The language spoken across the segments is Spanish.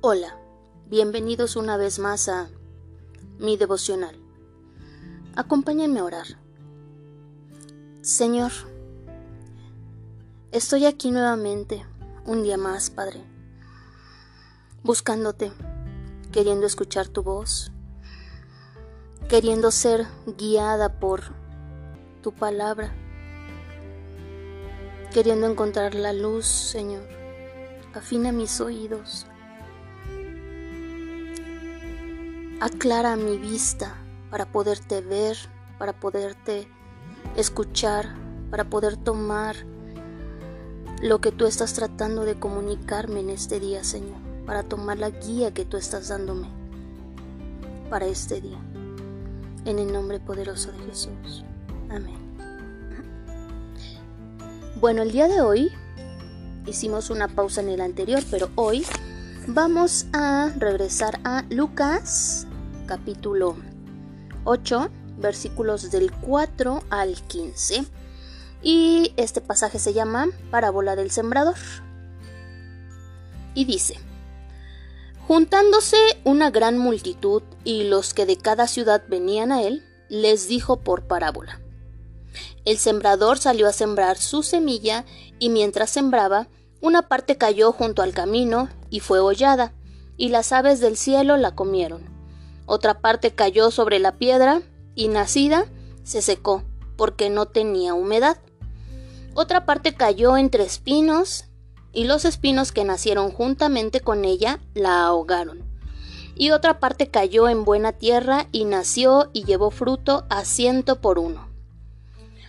Hola, bienvenidos una vez más a mi devocional. Acompáñenme a orar. Señor, estoy aquí nuevamente, un día más, Padre, buscándote, queriendo escuchar tu voz, queriendo ser guiada por tu palabra, queriendo encontrar la luz, Señor. Afina mis oídos Aclara mi vista para poderte ver, para poderte escuchar, para poder tomar lo que tú estás tratando de comunicarme en este día, Señor, para tomar la guía que tú estás dándome para este día. En el nombre poderoso de Jesús. Amén. Bueno, el día de hoy hicimos una pausa en el anterior, pero hoy vamos a regresar a Lucas capítulo 8, versículos del 4 al 15. Y este pasaje se llama Parábola del Sembrador. Y dice, Juntándose una gran multitud y los que de cada ciudad venían a él, les dijo por parábola. El sembrador salió a sembrar su semilla y mientras sembraba, una parte cayó junto al camino y fue hollada, y las aves del cielo la comieron otra parte cayó sobre la piedra y nacida se secó porque no tenía humedad. Otra parte cayó entre espinos y los espinos que nacieron juntamente con ella la ahogaron. Y otra parte cayó en buena tierra y nació y llevó fruto a ciento por uno.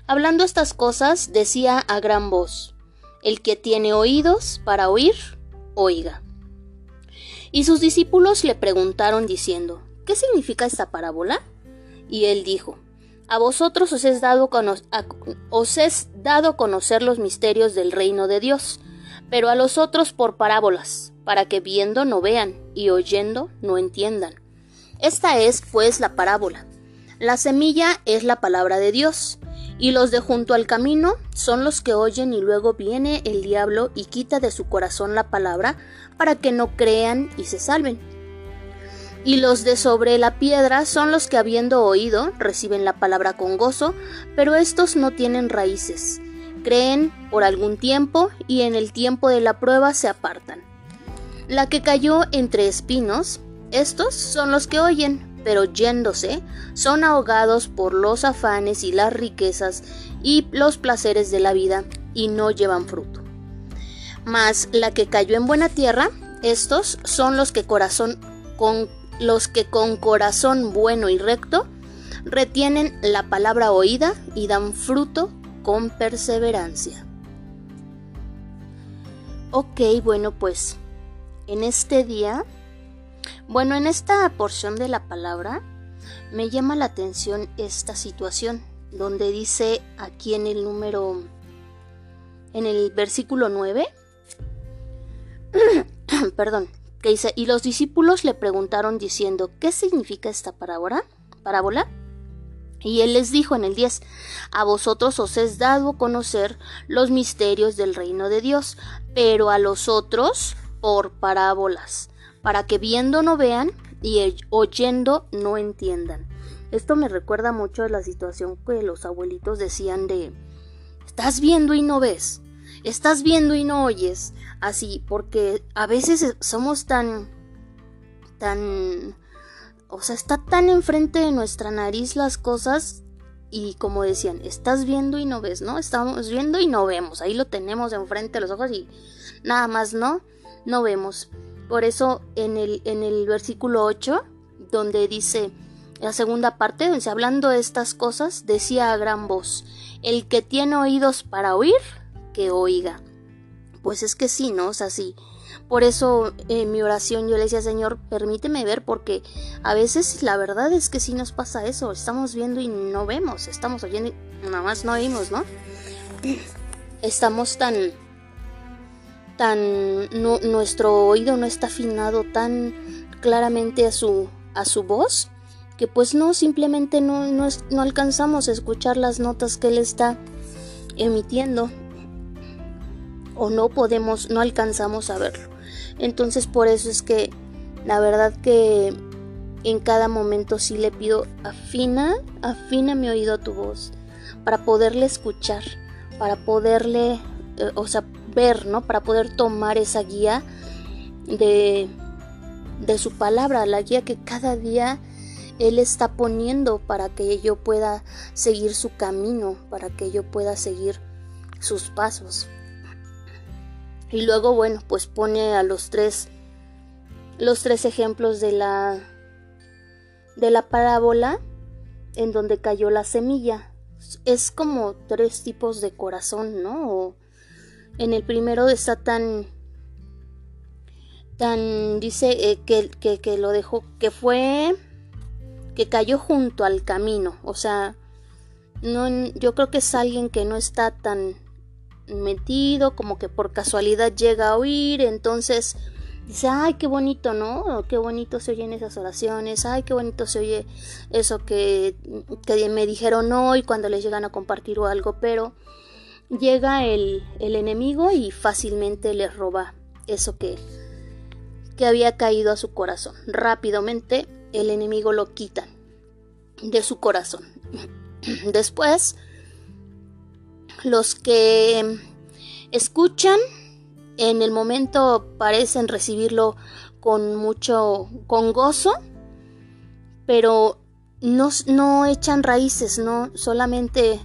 Hablando estas cosas, decía a gran voz, El que tiene oídos para oír, oiga. Y sus discípulos le preguntaron diciendo, ¿qué significa esta parábola? Y él dijo, a vosotros os es, dado os es dado conocer los misterios del reino de Dios, pero a los otros por parábolas, para que viendo no vean y oyendo no entiendan. Esta es, pues, la parábola. La semilla es la palabra de Dios, y los de junto al camino son los que oyen y luego viene el diablo y quita de su corazón la palabra para que no crean y se salven y los de sobre la piedra son los que habiendo oído reciben la palabra con gozo, pero estos no tienen raíces. Creen por algún tiempo y en el tiempo de la prueba se apartan. La que cayó entre espinos, estos son los que oyen, pero yéndose, son ahogados por los afanes y las riquezas y los placeres de la vida, y no llevan fruto. Mas la que cayó en buena tierra, estos son los que corazón con los que con corazón bueno y recto retienen la palabra oída y dan fruto con perseverancia. Ok, bueno pues en este día, bueno en esta porción de la palabra, me llama la atención esta situación donde dice aquí en el número, en el versículo 9, perdón, y los discípulos le preguntaron diciendo, ¿qué significa esta parábola? ¿Parábola? Y él les dijo en el 10, a vosotros os es dado conocer los misterios del reino de Dios, pero a los otros por parábolas, para que viendo no vean y oyendo no entiendan. Esto me recuerda mucho a la situación que los abuelitos decían de, estás viendo y no ves, estás viendo y no oyes, así, porque a veces somos tan, tan, o sea, está tan enfrente de nuestra nariz las cosas y como decían, estás viendo y no ves, ¿no? Estamos viendo y no vemos, ahí lo tenemos enfrente de los ojos y nada más, ¿no? No vemos. Por eso en el, en el versículo 8, donde dice, la segunda parte, donde hablando de estas cosas, decía a gran voz, el que tiene oídos para oír, que oiga. Pues es que sí, ¿no? O sea, sí. Por eso en mi oración yo le decía, Señor, permíteme ver, porque a veces la verdad es que sí nos pasa eso. Estamos viendo y no vemos, estamos oyendo y nada más no oímos, ¿no? Estamos tan. tan. nuestro oído no está afinado tan claramente a su, a su voz que pues no, simplemente no, no, no alcanzamos a escuchar las notas que él está emitiendo o no podemos, no alcanzamos a verlo. Entonces por eso es que La verdad que en cada momento sí le pido afina, afina mi oído a tu voz para poderle escuchar, para poderle, eh, o sea, ver, ¿no? Para poder tomar esa guía de, de su palabra, la guía que cada día Él está poniendo para que yo pueda seguir su camino, para que yo pueda seguir sus pasos. Y luego, bueno, pues pone a los tres, los tres ejemplos de la, de la parábola en donde cayó la semilla. Es como tres tipos de corazón, ¿no? en el primero está tan tan dice eh, que, que, lo dejó que fue que cayó junto al camino o sea no yo creo que es alguien que no está tan metido como que por casualidad llega a oír entonces dice ay qué bonito no qué bonito se oyen esas oraciones ay qué bonito se oye eso que, que me dijeron hoy cuando les llegan a compartir o algo pero llega el, el enemigo y fácilmente les roba eso que que había caído a su corazón. Rápidamente el enemigo lo quita de su corazón. Después, los que escuchan en el momento parecen recibirlo con mucho, con gozo, pero no, no echan raíces, no solamente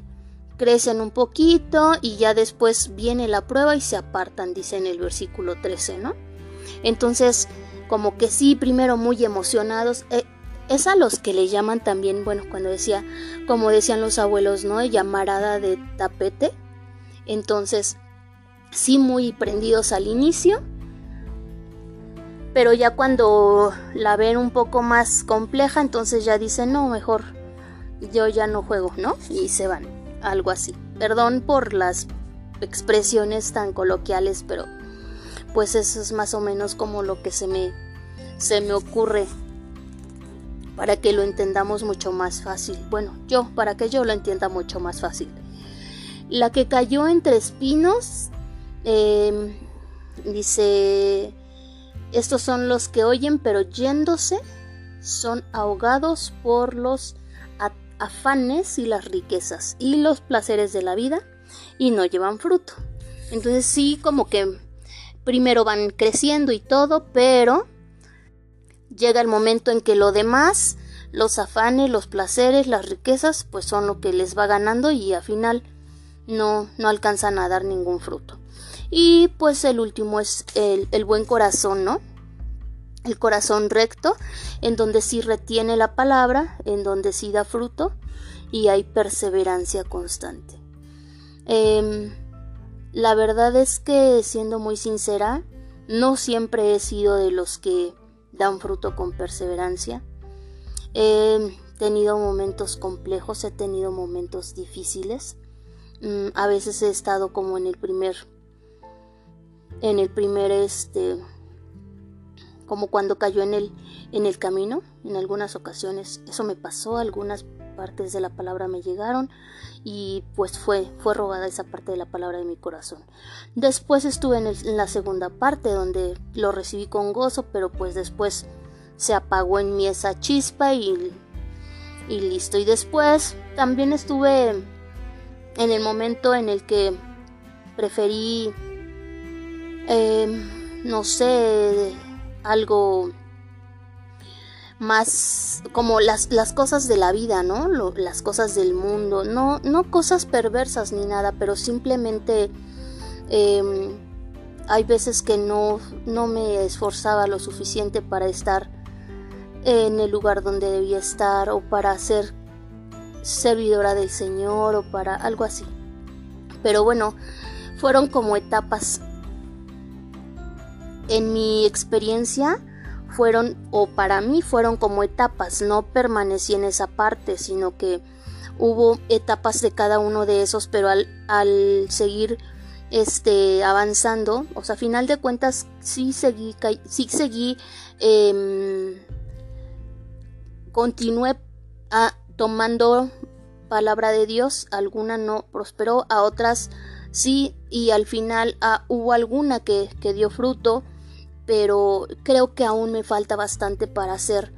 crecen un poquito y ya después viene la prueba y se apartan, dice en el versículo 13, ¿no? Entonces, como que sí, primero muy emocionados. Eh, es a los que le llaman también, bueno, cuando decía, como decían los abuelos, ¿no? Llamarada de tapete. Entonces, sí, muy prendidos al inicio. Pero ya cuando la ven un poco más compleja, entonces ya dicen, no, mejor yo ya no juego, ¿no? Y se van, algo así. Perdón por las expresiones tan coloquiales, pero pues eso es más o menos como lo que se me, se me ocurre para que lo entendamos mucho más fácil. Bueno, yo, para que yo lo entienda mucho más fácil. La que cayó entre espinos, em, dice, estos son los que oyen, pero yéndose, son ahogados por los afanes y las riquezas y los placeres de la vida y no llevan fruto. Entonces sí, como que primero van creciendo y todo, pero llega el momento en que lo demás, los afanes, los placeres, las riquezas, pues son lo que les va ganando y al final no, no alcanzan a dar ningún fruto. Y pues el último es el, el buen corazón, ¿no? El corazón recto, en donde sí retiene la palabra, en donde sí da fruto y hay perseverancia constante. Eh, la verdad es que, siendo muy sincera, no siempre he sido de los que dan fruto con perseverancia. He tenido momentos complejos, he tenido momentos difíciles. Mm, a veces he estado como en el primer en el primer este como cuando cayó en el en el camino en algunas ocasiones eso me pasó algunas partes de la palabra me llegaron y pues fue, fue robada esa parte de la palabra de mi corazón. Después estuve en, la segunda parte donde lo recibí con gozo, pero pues después se apagó en mí esa chispa y, y listo. Y después también estuve en el momento en el que preferí, em, no sé, algo más como las, las cosas de la vida, ¿no? las cosas del mundo, no, no cosas perversas ni nada, pero simplemente em, hay veces que no, no me esforzaba lo suficiente para estar en el lugar donde debía estar o para ser servidora del Señor o para algo así. Pero bueno, fueron como etapas. En mi experiencia, fueron, o para mí fueron como etapas, no permanecí en esa parte, sino que hubo etapas de cada uno de esos, pero al, al seguir este avanzando, o sea, final de cuentas sí seguí, sí seguí, eh, continué a, tomando palabra de Dios, alguna no prosperó, a otras sí, y al final hubo alguna que, que dio fruto, pero creo que aún me falta bastante para hacer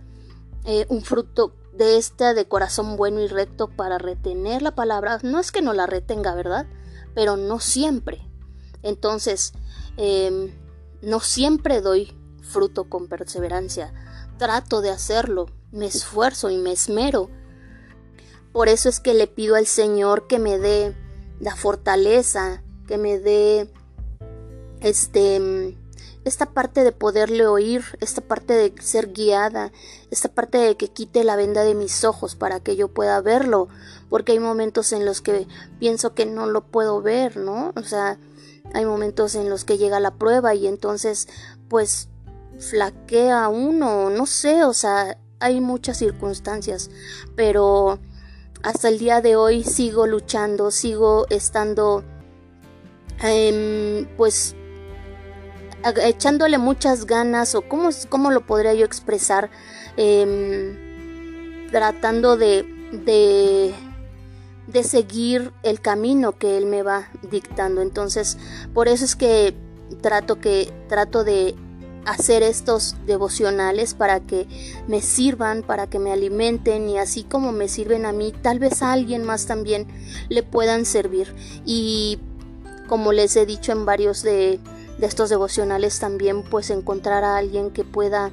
eh, un fruto de este de corazón bueno y recto para retener la palabra. No es que no la retenga, ¿verdad? Pero no siempre. Entonces, em, no siempre doy fruto con perseverancia. Trato de hacerlo, me esfuerzo y me esmero. Por eso es que le pido al Señor que me dé la fortaleza, que me dé este esta parte de poderle oír, esta parte de ser guiada, esta parte de que quite la venda de mis ojos para que yo pueda verlo, porque hay momentos en los que pienso que no lo puedo ver, ¿no? O sea, hay momentos en los que llega la prueba y entonces pues flaquea uno, no sé, o sea, hay muchas circunstancias, pero hasta el día de hoy sigo luchando, sigo estando eh, pues echándole muchas ganas o cómo, cómo lo podría yo expresar em, tratando de, de, de seguir el camino que él me va dictando entonces por eso es que trato que trato de hacer estos devocionales para que me sirvan, para que me alimenten y así como me sirven a mí, tal vez a alguien más también le puedan servir. Y como les he dicho en varios de, de estos devocionales también pues encontrar a alguien que pueda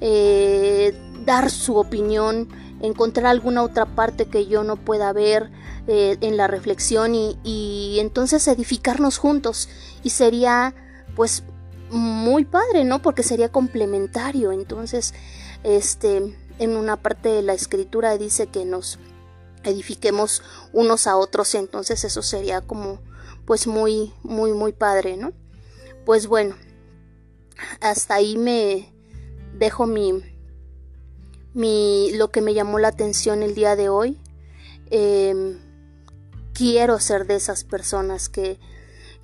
eh, dar su opinión, encontrar alguna otra parte que yo no pueda ver eh, en la reflexión y, y entonces edificarnos juntos y sería pues muy padre, ¿no? Porque sería complementario. Entonces, este, en una parte de la escritura dice que nos edifiquemos unos a otros, entonces eso sería como pues muy muy muy padre, ¿no? Pues bueno, hasta ahí me dejo mi, mi lo que me llamó la atención el día de hoy. Em, quiero ser de esas personas que,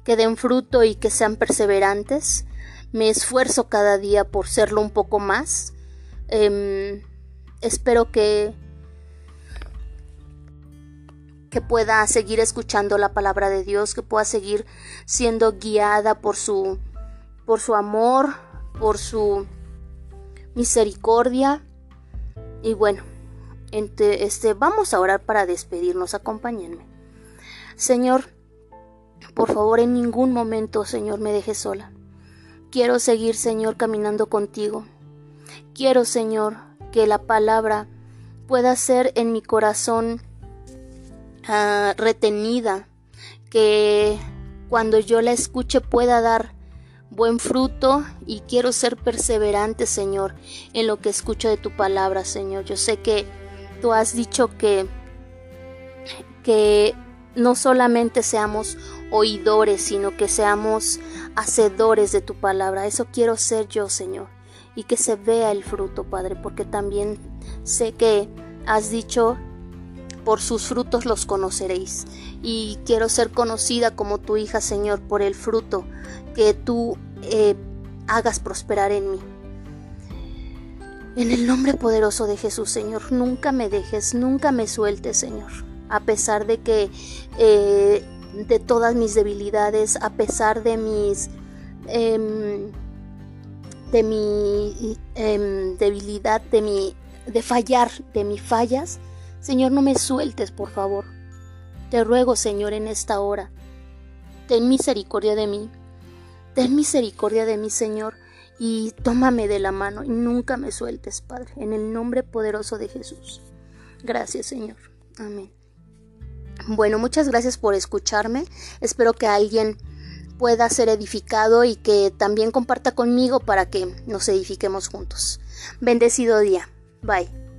que den fruto y que sean perseverantes. Me esfuerzo cada día por serlo un poco más. Em, espero que que pueda seguir escuchando la palabra de Dios, que pueda seguir siendo guiada por su por su amor, por su misericordia. Y bueno, este vamos a orar para despedirnos, acompáñenme. Señor, por favor, en ningún momento, Señor, me dejes sola. Quiero seguir, Señor, caminando contigo. Quiero, Señor, que la palabra pueda ser en mi corazón Ah, retenida, que cuando yo la escuche pueda dar buen fruto y quiero ser perseverante, Señor, en lo que escucho de tu palabra, Señor. Yo sé que tú has dicho que que no solamente seamos oidores, sino que seamos hacedores de tu palabra. Eso quiero ser yo, Señor, y que se vea el fruto, Padre, porque también sé que has dicho por sus frutos los conoceréis. Y quiero ser conocida como tu hija, Señor, por el fruto que tú eh, hagas prosperar en mí. En el nombre poderoso de Jesús, Señor, nunca me dejes, nunca me sueltes, Señor. A pesar de que eh, de todas mis debilidades, a pesar de mis em, de mi em, debilidad, de mi de fallar, de mis fallas, Señor, no me sueltes, por favor. Te ruego, Señor, en esta hora. Ten misericordia de mí. Ten misericordia de mí, Señor, y tómame de la mano y nunca me sueltes, Padre, en el nombre poderoso de Jesús. Gracias, Señor. Amén. Bueno, muchas gracias por escucharme. Espero que alguien pueda ser edificado y que también comparta conmigo para que nos edifiquemos juntos. Bendecido día. Bye.